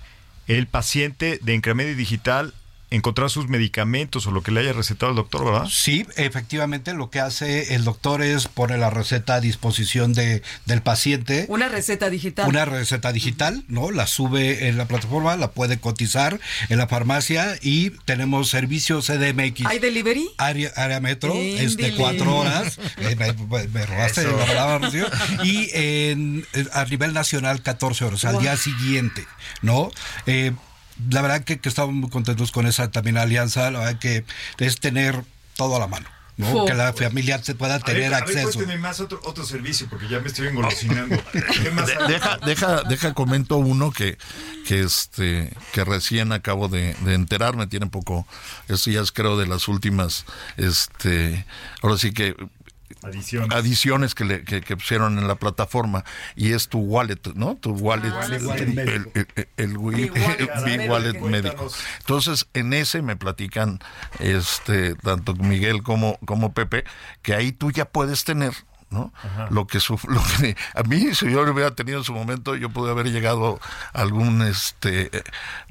el paciente de Encremedio Digital encontrar sus medicamentos o lo que le haya recetado el doctor, ¿verdad? Sí, efectivamente lo que hace el doctor es poner la receta a disposición de, del paciente. Una receta digital. Una receta digital, ¿no? La sube en la plataforma, la puede cotizar en la farmacia y tenemos servicio CDMX. ¿Hay delivery? Área, área metro, es de Éndele. cuatro horas. Eh, me, me- me robaste Eso. la palabra, Rocío. Y en- a nivel nacional, 14 horas, al día siguiente, ¿no? Eh, la verdad que, que estamos muy contentos con esa también alianza, la verdad que es tener todo a la mano. Que la familia se pueda tener acceso. tener más otro, otro servicio porque ya me estoy engolosinando. Deja, deja, deja comento uno que, que este, que recién acabo de, de enterarme, tiene poco, esto ya es creo de las últimas, este, ahora sí que Adiciones. adiciones que, le, que, que pusieron en la plataforma y es tu wallet, ¿no? Tu wallet, Ah, el, wallet el- wallet médico. médico. Entonces, en ese me platican este tanto Miguel como, como Pepe, que ahí tú ya puedes tener ¿no? Lo que, su- lo que a mí si yo lo hubiera tenido en su momento yo pude haber llegado a algún este eh,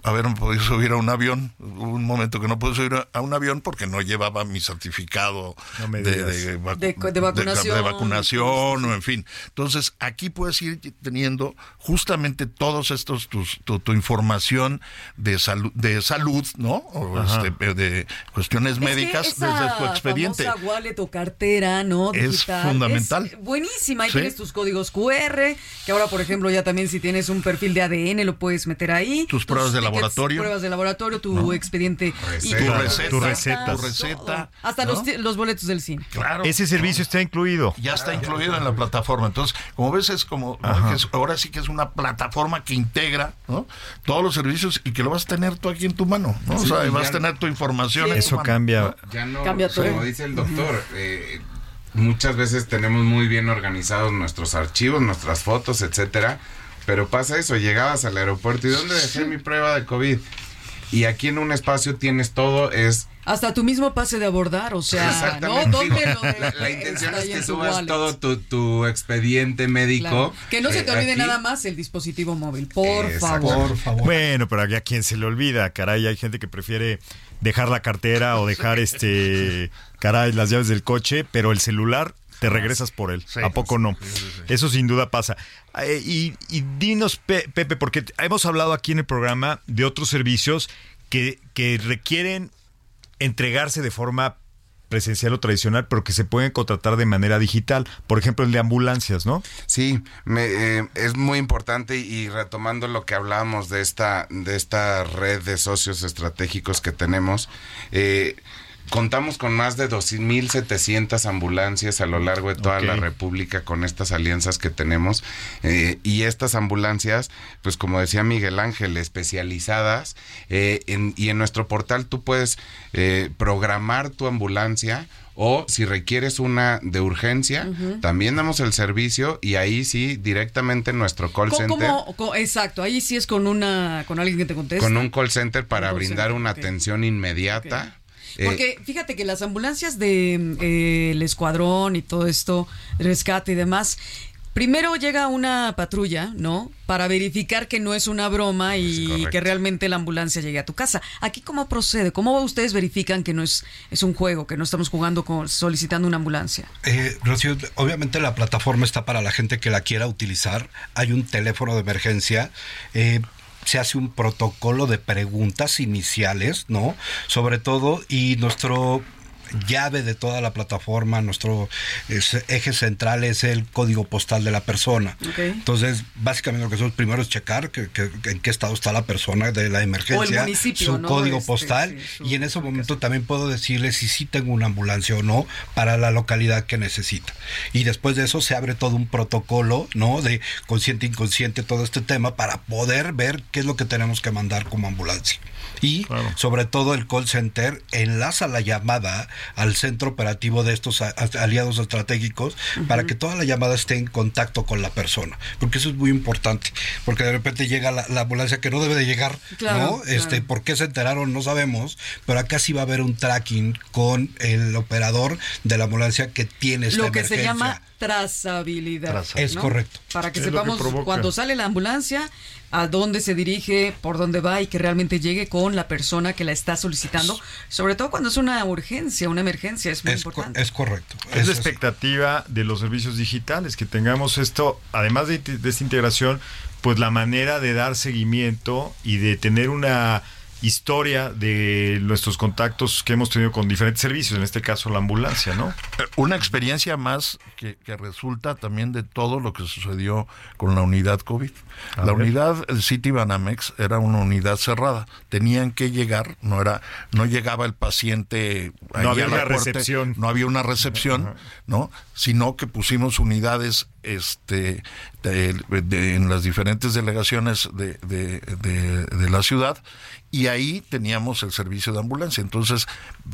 haber podido subir a un avión Hubo un momento que no pude subir a- a un avión porque no llevaba mi certificado No me de, de vacu- De- de vacunación. de vacunación o en fin entonces aquí puedes ir teniendo justamente todos estos tus, tu, tu información de salud de salud no o Ajá. este, de cuestiones Es que médicas desde tu expediente wallet o cartera, ¿no? Es Digital, fundamental. es buenísima. Ahí Sí. tienes tus códigos QR, que ahora, por ejemplo, ya también si tienes un perfil de ADN lo puedes meter ahí. Tus pruebas de laboratorio. Pruebas de laboratorio, tu ¿No? expediente. y tu receta, tu receta. tu receta, Hasta ¿no? los, boletos del cine. Claro. Ese servicio está incluido. ya está incluido en la plataforma. Entonces, como ves, es como, ahora sí que es una plataforma que integra ¿no? todos los servicios y que lo vas a tener tú aquí en tu mano. ¿no? Sí, o sea, y vas a tener tu información. en tu Eso mano, cambia. ¿no? Ya no, Cambia todo. como dice el doctor, eh, muchas veces tenemos muy bien organizados nuestros archivos, nuestras fotos, etcétera, pero pasa eso, llegabas al aeropuerto y ¿dónde dejé mi prueba de COVID? Y aquí en un espacio tienes todo, es Hasta tu mismo pase de abordar, o sea, ¿no? ¿Dónde Digo, lo la, la intención es que subas wallet? todo tu, tu expediente médico. Claro. Que no se te Eh, olvide aquí- nada más el dispositivo móvil, por favor. Por favor. Bueno, pero aquí a quien se le olvida, caray, hay gente que prefiere dejar la cartera o dejar este, caray, las llaves del coche, pero el celular te regresas por él. Sí. ¿A poco no? Eso sin duda pasa. Eh, y, y dinos, Pe- Pepe, porque hemos hablado aquí en el programa de otros servicios que, que requieren entregarse de forma presencial o tradicional, pero que se pueden contratar de manera digital. Por ejemplo, el de ambulancias, ¿no? Sí, me, eh, es muy importante y retomando lo que hablábamos de esta, de esta red de socios estratégicos que tenemos, eh, Contamos con más de 2.700 ambulancias a lo largo de toda la República con estas alianzas que tenemos. eh, y estas ambulancias, pues como decía Miguel Ángel, especializadas. eh, en- y en nuestro portal tú puedes eh, programar tu ambulancia. O si requieres una de urgencia, también damos el servicio y ahí sí, directamente en nuestro call ¿Cómo- center. cómo- exacto, ahí sí es con una con alguien que te conteste. Con un call center para call brindar center, una atención inmediata. Porque fíjate que las ambulancias de eh, el escuadrón y todo esto, rescate y demás, primero llega una patrulla, ¿no? Para verificar que no es una broma y que realmente la ambulancia llegue a tu casa. Aquí cómo procede, cómo ustedes verifican que no es es un juego, que no estamos jugando con solicitando una ambulancia. Eh, Rocío, obviamente la plataforma está para la gente que la quiera utilizar. Hay un teléfono de emergencia. eh, se hace un protocolo de preguntas iniciales, ¿no? Sobre todo, y nuestro llave de toda la plataforma, nuestro es- eje central es el código postal de la persona. Entonces, básicamente lo que hacemos primero es checar que, que- en qué estado está la persona de la emergencia, municipio, su ¿no? código Este, postal, sí, y en ese momento también puedo decirle si sí tengo una ambulancia o no para la localidad que necesita. Y después de eso se abre todo un protocolo, ¿no? De consciente, inconsciente, todo este tema para poder ver qué es lo que tenemos que mandar como ambulancia. Y sobre todo el call center enlaza la llamada al centro operativo de estos aliados estratégicos para que toda la llamada esté en contacto con la persona. Porque eso es muy importante. Porque de repente llega la, la ambulancia que no debe de llegar, Claro, ¿no? claro. Este, ¿Por qué se enteraron? No sabemos. Pero acá sí va a haber un tracking con el operador de la ambulancia que tiene esta Lo que se emergencia. llama trazabilidad. Trazabilidad. Es ¿no? correcto. Para que Es lo que sepamos cuando sale la ambulancia, a dónde se dirige, por dónde va y que realmente llegue con la persona que la está solicitando. Sobre todo cuando es una urgencia, una emergencia, es muy importante. Es correcto. Es la expectativa de los servicios digitales, que tengamos esto, además de, de esta integración, pues la manera de dar seguimiento y de tener una historia de nuestros contactos que hemos tenido con diferentes servicios, en este caso la ambulancia, ¿no? Una experiencia más que, que resulta también de todo lo que sucedió con la unidad COVID. A la ver. unidad City Banamex era una unidad cerrada. Tenían que llegar, no era, no llegaba el paciente allí había una recepción. no había una recepción, ¿no? Sino que pusimos unidades este de- de- en las diferentes delegaciones de, de- de- de la ciudad y ahí teníamos el servicio de ambulancia. Entonces,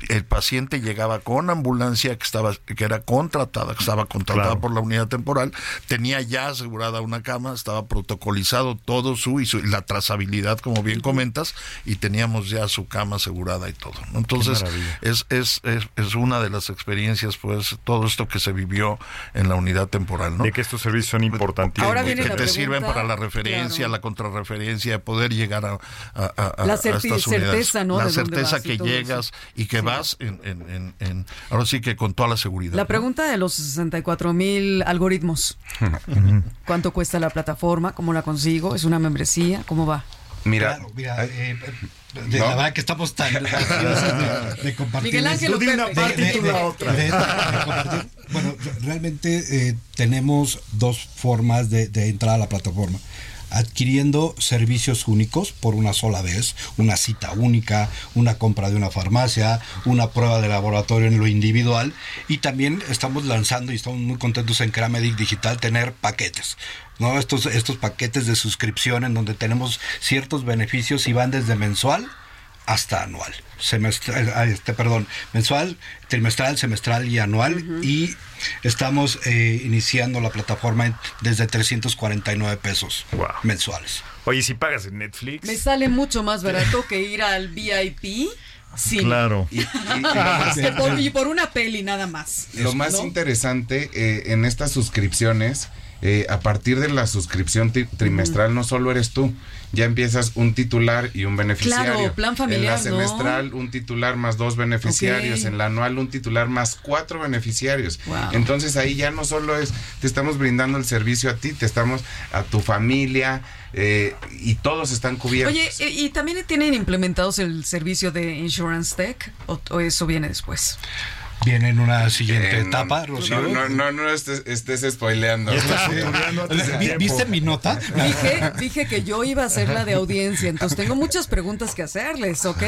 el paciente llegaba con ambulancia que estaba que era contratada, que estaba contratada Claro. por la unidad temporal, tenía ya asegurada una cama, estaba protocolizado todo su y, su- y la trazabilidad, como bien comentas, y teníamos ya su cama asegurada y todo. ¿no? Entonces, es, es, es, es una de las experiencias, pues, todo esto que se vivió en la unidad temporal, ¿no? De que estos servicios son importantísimos. Ahora viene que la te pregunta, sirven para la referencia, claro. la contrarreferencia, poder llegar a, a- a- a- La a certi- estas unidades. certeza, ¿no? La de certeza que todo eso. llegas y que vas en, en- en- en- ahora sí que con toda la seguridad. La ¿no? pregunta de los 64 mil algoritmos. ¿Cuánto cuesta la plataforma? ¿Cómo la consigo? ¿Es una membresía? ¿Cómo va? Mira, Claro, mira, eh, de ¿No? la verdad que estamos tan de, de compartir. Miguel Ángel Pepe. De- de- y tú de- la otra. de-. Bueno, re- realmente eh, tenemos dos formas de, de entrar a la plataforma. Adquiriendo servicios únicos por una sola vez, una cita única, una compra de una farmacia, una prueba de laboratorio en lo individual y también estamos lanzando y estamos muy contentos en Cramedic Digital tener paquetes. ¿no? Estos, estos paquetes de suscripción en donde tenemos ciertos beneficios y van desde mensual hasta anual. Semestral, este, perdón, mensual, trimestral, semestral y anual. Y estamos eh, iniciando la plataforma desde 349 pesos mensuales. Oye, si pagas en Netflix. Me sale mucho más barato que ir al VIP. Sí. Claro. Y, y- por, y por una peli nada más. Lo más ¿no? interesante eh, en estas suscripciones, eh, a partir de la suscripción tri- trimestral, no solo eres tú, ya empiezas un titular y un beneficiario. Claro, plan familiar, En la ¿no? semestral, un titular más dos beneficiarios. En la anual, un titular más cuatro beneficiarios. Wow. Entonces ahí ya no solo es, te estamos brindando el servicio a ti, te estamos a tu familia eh, y todos están cubiertos. Oye, eh, ¿y también tienen implementados el servicio de Insurance Tech? ¿O, o eso viene después? Viene en una siguiente Eh, no, etapa, no, Rocío. No, no, no estés, estés spoileando. Sí. ¿Viste mi nota? Dije, dije que yo iba a ser la de audiencia, entonces tengo muchas preguntas que hacerles, ¿ok?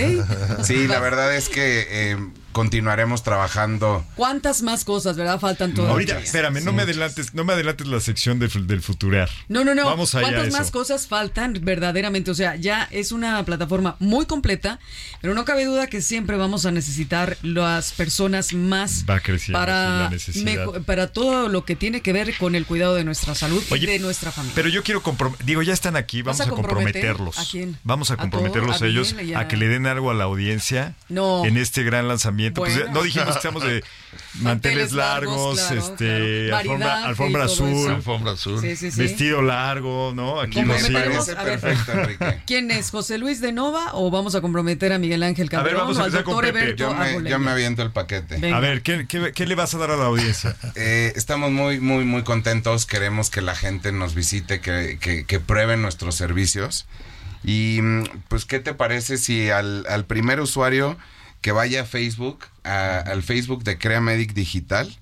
Sí, la verdad es que eh, continuaremos trabajando. ¿Cuántas más cosas, verdad? Faltan todavía. Ahorita, espérame, no me adelantes, no me adelantes la sección de- del futurear. No, no, no. Vamos allá a ¿Cuántas eso. más cosas faltan verdaderamente? O sea, ya es una plataforma muy completa, pero no cabe duda que siempre vamos a necesitar las personas más Va para, la para todo lo que tiene que ver con el cuidado de nuestra salud Oye, y de nuestra familia. Pero yo quiero comprometer, digo, ya están aquí, ¿Vas vamos a a, comprometer? comprometerlos. ¿A quién? Vamos a ¿A comprometerlos todo? a ¿A ellos a que le den algo a la audiencia No. en este gran lanzamiento. Pues, Bueno. no dijimos que estamos de manteles largos, claro, este, claro. alfombra, azul. Alfombra azul. Sí, sí, sí. vestido largo, ¿no? Aquí. ¿Quién es? ¿José Luis de Nova o vamos a comprometer a Miguel Ángel A ver, vamos a empezar con Pepe. Yo me, yo me aviento el paquete. Venga. A ver, ¿qué, qué, qué le vas a dar a la audiencia? Eh, estamos muy, muy, muy contentos. Queremos que la gente nos visite, que, que, que prueben nuestros servicios. Y mm, pues, ¿qué te parece si al, al primer usuario que vaya a Facebook, a- al Facebook de Crea Medic Digital,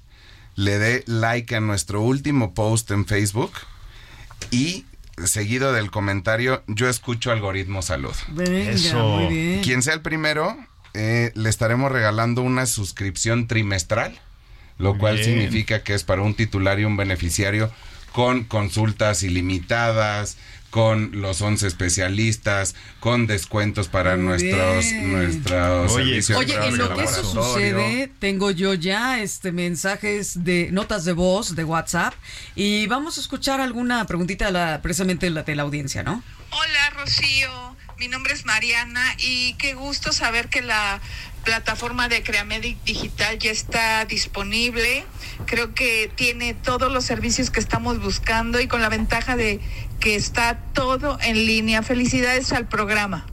le dé like a nuestro último post en Facebook y seguido del comentario, yo escucho algoritmo salud. Venga, Eso. muy bien. Quien sea el primero, eh, le estaremos regalando una suscripción trimestral, lo Muy cual bien. significa que es para un titular y un beneficiario con consultas ilimitadas, con los 11 especialistas, con descuentos para nuestros, nuestros Oye, servicios Oye, en lo que eso sucede, tengo yo ya este mensajes de notas de voz de WhatsApp y vamos a escuchar alguna preguntita de la, precisamente de la, de la audiencia, ¿no? Hola Rocío, mi nombre es Mariana y qué gusto saber que la plataforma de Creamedic Digital ya está disponible. Creo que tiene todos los servicios que estamos buscando y con la ventaja de que está todo en línea. Felicidades al programa.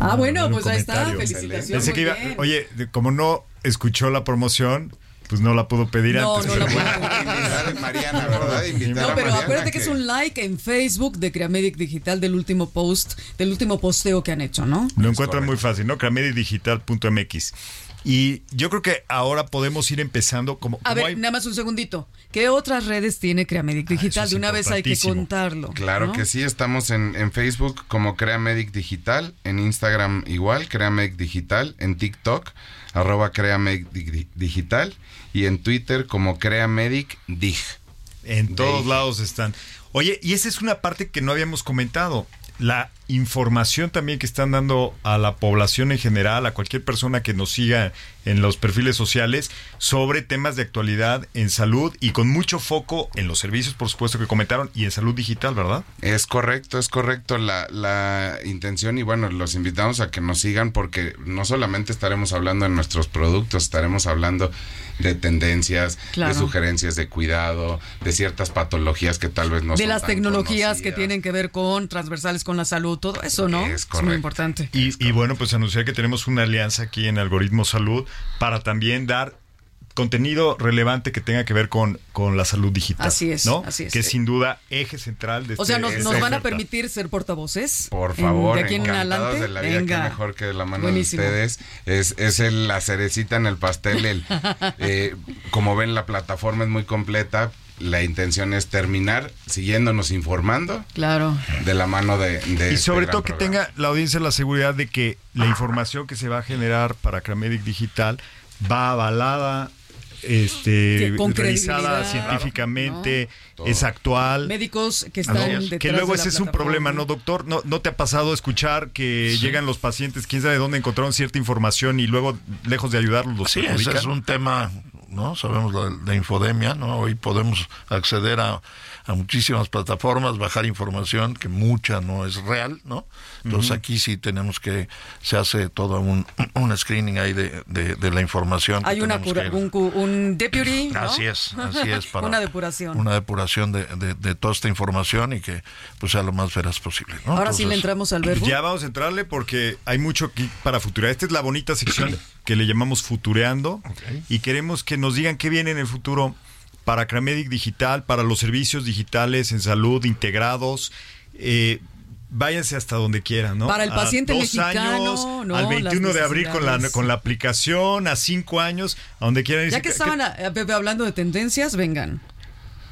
Ah, bueno, un pues ahí está, felicitaciones. Pensé que muy iba, bien. oye, como no escuchó la promoción, pues no la pudo pedir No, antes. no la pero puedo bueno. Invitar a Mariana, ¿verdad? Invitar No, pero Mariana acuérdate que es un like en Facebook de Creamedic Digital del último post, del último posteo que han hecho, ¿no? Lo encuentran muy fácil, ¿no? Cramedidigital.mx. Y yo creo que ahora podemos ir empezando como, A como ver, hay- nada más un segundito. ¿Qué otras redes tiene Creamedic Digital? Ah, es de una vez hay que contarlo. Claro ¿no? que sí, estamos en, en Facebook como Crea Medic Digital, en Instagram igual, Crea Medic Digital, en TikTok, arroba Crea Medic Di- Digital, y en Twitter como Crea Medic Dig. En todos Dig. lados están. Oye, y esa es una parte que no habíamos comentado. La información también que están dando a la población en general, a cualquier persona que nos siga en los perfiles sociales, sobre temas de actualidad en salud y con mucho foco en los servicios, por supuesto, que comentaron, y en salud digital, ¿verdad? Es correcto, es correcto la, la intención y bueno, los invitamos a que nos sigan porque no solamente estaremos hablando de nuestros productos, estaremos hablando de tendencias, Claro. de sugerencias de cuidado, de ciertas patologías que tal vez no de son las tan tecnologías que tienen que ver con transversales con la salud, todo eso, ¿no? Es muy importante. Y, y bueno, pues anunciar que tenemos una alianza aquí en Algoritmo Salud para también dar contenido relevante que tenga que ver con, con la salud digital. Así es, ¿no? así es. Que es sin duda eje central de O sea, este- nos, van a permitir ser portavoces. Por En- favor, de aquí en adelante. de la vida, Venga. mejor que de la mano Buenísimo. de ustedes. Es, es el- la cerecita en el pastel. El, eh, como ven, la plataforma es muy completa. La intención es terminar siguiéndonos informando Claro. de la mano de... de Y este sobre todo que programa. tenga la audiencia la seguridad de que la información que se va a generar para Cramedic Digital va avalada, este, con científicamente, ¿no? es actual. Médicos que ¿no? están detrás que luego de la ese es un problema, ¿no, doctor? ¿No, ¿No te ha pasado escuchar que llegan los pacientes, quién sabe dónde encontraron cierta información y luego, lejos de ayudarlos, los Sí, ese es un tema, ¿no? Sabemos la, infodemia, ¿no? Hoy podemos acceder a, a muchísimas plataformas, bajar información, que mucha no es real, ¿no? Entonces Ujú. aquí sí tenemos que, se hace todo un, un screening ahí de, de, de la información. que Hay una cura- que- un, cu- un deputy, ¿no? Así es, así es. Para una depuración. Una depuración de, de- de toda esta información y que pues sea lo más veraz posible. ¿no? Ahora sí le Entonces, entramos al verbo. Ya vamos a entrarle porque hay mucho aquí para futurear. Esta es la bonita sección que le llamamos Futureando y queremos que nos digan qué viene en el futuro para Cramedic Digital, para los servicios digitales en salud integrados. Eh, váyanse hasta donde quieran, ¿no? Para el A paciente dos mexicano, años, ¿no? al Las 21 de abril con la, con la aplicación, a cinco años, a donde quieran. Ya que ¿qué- estaban a- a- Pepe, hablando de tendencias, vengan.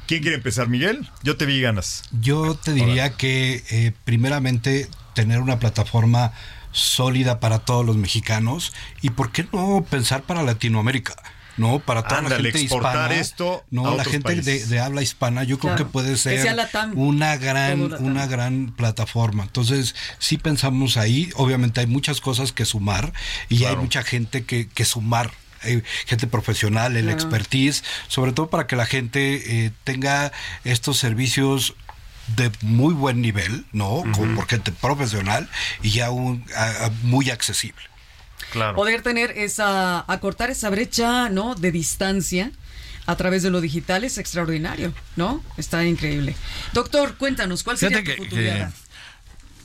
¿Quién quiere empezar, Miguel? Yo te vi ganas. Yo te diría que eh, primeramente tener una plataforma sólida para todos los mexicanos y por qué no pensar para Latinoamérica. No, para toda Ándale, la gente exportar hispana. esto a no, la gente de, habla hispana, yo creo que puede ser una gran, una gran plataforma. Entonces, sí pensamos ahí. Obviamente hay muchas cosas que sumar y hay mucha gente que, que sumar. Hay gente profesional, el Claro. expertise, sobre todo para que la gente eh, tenga estos servicios de muy buen nivel, ¿no? Con- por gente profesional y ya un, a- a- muy accesible. Claro. Poder tener esa, acortar esa brecha, ¿no? De distancia a través de lo digital es extraordinario, ¿no? Está increíble. Doctor, cuéntanos, ¿cuál sería Fíjate tu que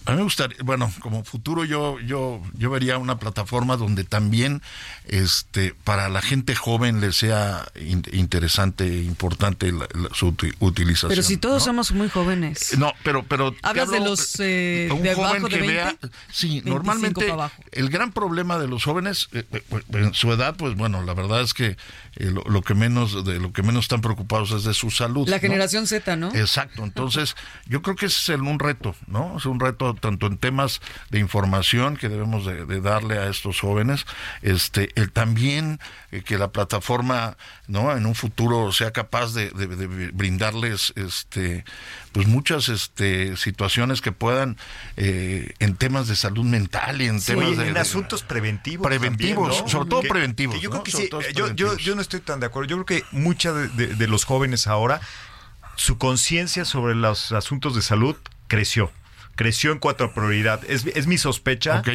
a mí me gustaría, bueno, como futuro yo yo yo vería una plataforma donde también este para la gente joven le sea in- interesante, importante la- la- su uti- utilización. Pero si todos ¿no? somos muy jóvenes. No, pero pero ¿Hablas de los, eh, un de joven abajo de que 20? vea, sí, 25 normalmente el gran problema de los jóvenes eh, eh, pues, en su edad, pues bueno, la verdad es que eh, lo, lo que menos de lo que menos están preocupados es de su salud. La ¿no? generación Z, ¿no? Exacto, entonces yo creo que ese es el- un reto, ¿no? Es un reto tanto en temas de información que debemos de, de darle a estos jóvenes, este, el también eh, que la plataforma, ¿no? En un futuro sea capaz de, de- de brindarles, este, pues muchas, este, situaciones que puedan eh, en temas de salud mental y en temas de, en asuntos preventivos. Preventivos, también, ¿no? sobre todo Que- preventivos, que yo ¿no? creo que Sobre sí. todo eh, Yo, yo, no estoy tan de acuerdo. Yo creo que mucha de los jóvenes ahora, su conciencia sobre los asuntos de salud creció. Creció en cuanto a prioridad. Es, es mi sospecha. Ok.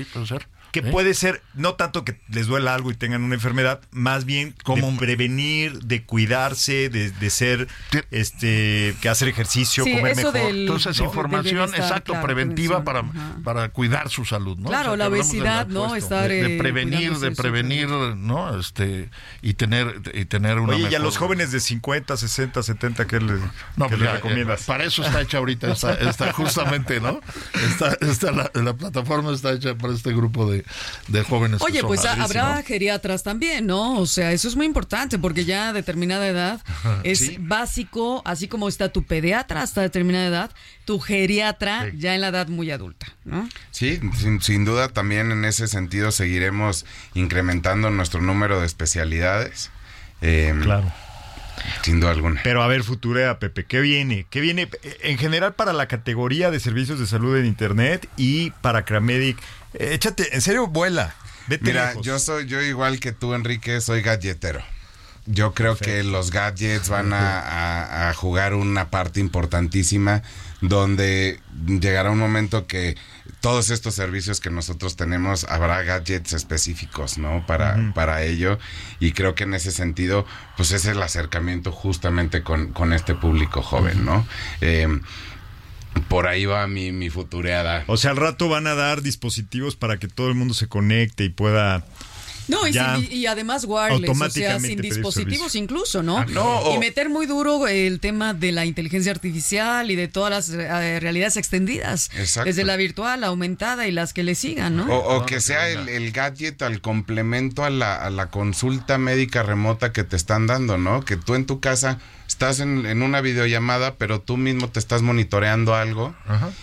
Que Sí. puede ser, no tanto que les duela algo y tengan una enfermedad, más bien Como- prevenir, de cuidarse, de, de ser, este, que hacer ejercicio, Sí, comer eso mejor. del- Entonces, ¿no? información, bienestar, exacto, claro, preventiva para, ajá. para cuidar su salud, ¿no? Claro, la obesidad, ¿no? Estar, de, de eh, prevenir, de prevenir, ¿no? Este, y tener, y tener una Oye, y a mejor- los jóvenes de 50, 60, 70, ¿qué les, No, qué pues les ya, recomiendas? eh, Para eso está hecha ahorita, está, está justamente, ¿no? Está, está la, la plataforma está hecha para este grupo de, de jóvenes. Oye, pues padrísimos. habrá geriatras también, ¿no? O sea, eso es muy importante porque ya a determinada edad es Sí. básico, así como está tu pediatra hasta determinada edad, tu geriatra ya en la edad muy adulta, ¿no? Sí, sin, sin duda también en ese sentido seguiremos incrementando nuestro número de especialidades. Eh, Claro. Sin duda alguna. Pero a ver, Futurea, Pepe, ¿qué viene? ¿Qué viene eh, en general para la categoría de servicios de salud en Internet y para Cramedic? Eh, Échate, en serio, vuela. Vete Mira, lejos. yo soy yo igual que tú, Enrique, soy galletero. Yo creo que los gadgets van a, a- a jugar una parte importantísima donde llegará un momento que todos estos servicios que nosotros tenemos habrá gadgets específicos, ¿no? Para, para ello. Y creo que en ese sentido, pues es el acercamiento justamente con, con este público joven, ¿no? Eh, por ahí va mi, mi futureada. O sea, al rato van a dar dispositivos para que todo el mundo se conecte y pueda... No, y, sin- y además wireless, o sea, sin dispositivos incluso, ¿no? Ah, no, o- y meter muy duro el tema de la inteligencia artificial y de todas las eh, realidades extendidas, Exacto. desde la virtual, la aumentada y las que le sigan, ¿no? O, o que sea el, el gadget al complemento a la, a la consulta médica remota que te están dando, ¿no? Que tú en tu casa estás en, en una videollamada, pero tú mismo te estás monitoreando algo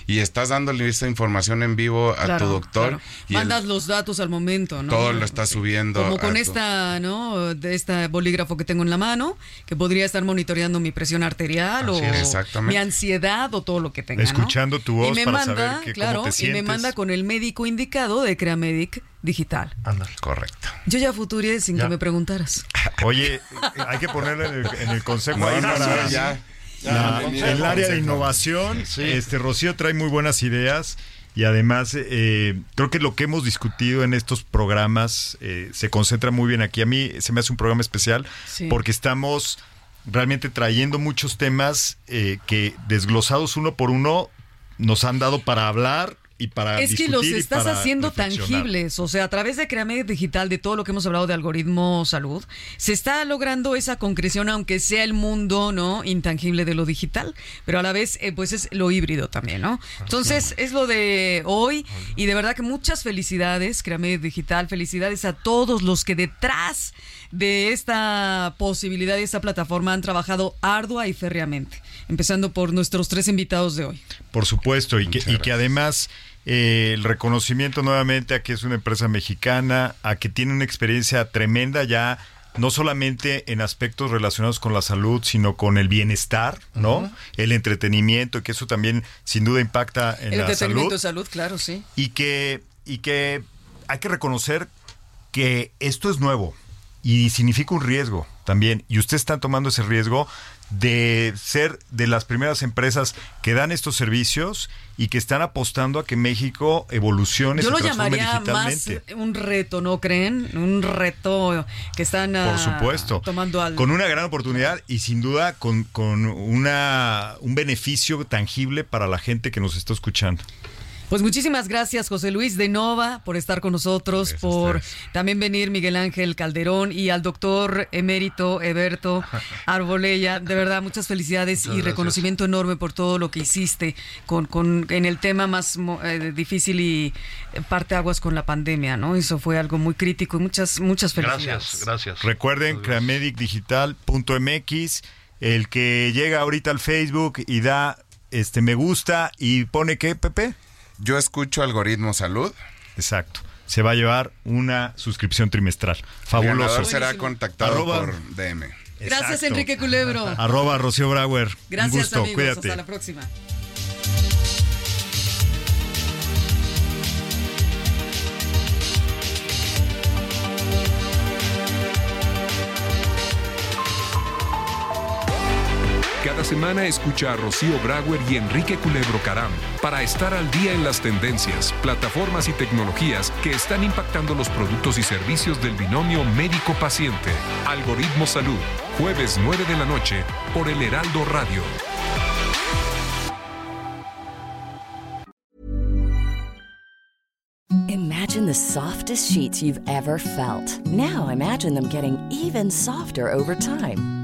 y estás dándole esa información en vivo a Claro, tu doctor claro. y el- Mandas los datos al momento, ¿no? todo lo está subiendo. Como con tu- esta, ¿no? De este bolígrafo que tengo en la mano, que podría estar monitoreando mi presión arterial o es, mi ansiedad o todo lo que tenga. ¿no? Escuchando tu voz y me para manda, saber que, claro, cómo te y me manda con el médico indicado de Creamedic Digital. Correcto. Yo ya futuré sin Ya. que me preguntaras. Oye, hay que ponerle en el, en el consejo No, ahí no, para ya. la- el área de innovación. Este Rocío trae muy buenas ideas y además eh, creo que lo que hemos discutido en estos programas eh, se concentra muy bien aquí. A mí se me hace un programa especial Sí. porque estamos realmente trayendo muchos temas eh, que desglosados uno por uno nos han dado para hablar y para Es que los estás haciendo tangibles, o sea, a través de Creamed Digital, de todo lo que hemos hablado de algoritmo salud, se está logrando esa concreción, aunque sea el mundo no intangible de lo digital, pero a la vez, eh, pues es lo híbrido también, ¿no? Entonces, es. lo de hoy y de verdad que muchas felicidades, Creamed Digital, felicidades a todos los que detrás de esta posibilidad y esta plataforma han trabajado ardua y férreamente, empezando por nuestros tres invitados de hoy. Por supuesto, y que, y que además eh, el reconocimiento nuevamente a que es una empresa mexicana, a que tiene una experiencia tremenda ya, no solamente en aspectos relacionados con la salud, sino con el bienestar, ¿no? El entretenimiento, que eso también sin duda impacta en El la entretenimiento salud. de salud, claro, sí. Y que, y que hay que reconocer que esto es nuevo y significa un riesgo también. Y ustedes están tomando ese riesgo de ser de las primeras empresas que dan estos servicios y que están apostando a que México evolucione, Yo se lo llamaría más un reto, ¿no creen? Un reto que están Por ah, supuesto. tomando al... Con una gran oportunidad y sin duda con, con una, un beneficio tangible para la gente que nos está escuchando. Pues muchísimas gracias, José Luis de Nova, por estar con nosotros, por también venir Miguel Ángel Calderón y al doctor emérito Eberto Arbolella. De verdad, muchas felicidades Muchas y gracias. reconocimiento enorme por todo lo que hiciste con, con, en el tema más mo- eh, difícil y parte aguas con la pandemia, ¿no? Eso fue algo muy crítico y muchas, muchas felicidades. gracias. Recuerden creamedicdigital.mx, el que llega ahorita al Facebook y da este me gusta y pone qué, Pepe? Yo escucho algoritmo salud. Exacto. Se va a llevar una suscripción trimestral. El Fabuloso. ganador será contactado Arroba- por DM. Gracias, Exacto. Enrique Culebro. Arroba Rocío Brauer. Gracias, Un gusto, amigos. cuídate. Hasta la próxima. Semana escucha a Rocío Brauer y Enrique Culebro Caram para estar al día en las tendencias, plataformas y tecnologías que están impactando los productos y servicios del binomio médico-paciente. Algoritmo Salud, jueves 9 de la noche por el Heraldo Radio. Imagine the softest sheets you've ever felt. Now imagine them getting even softer over time.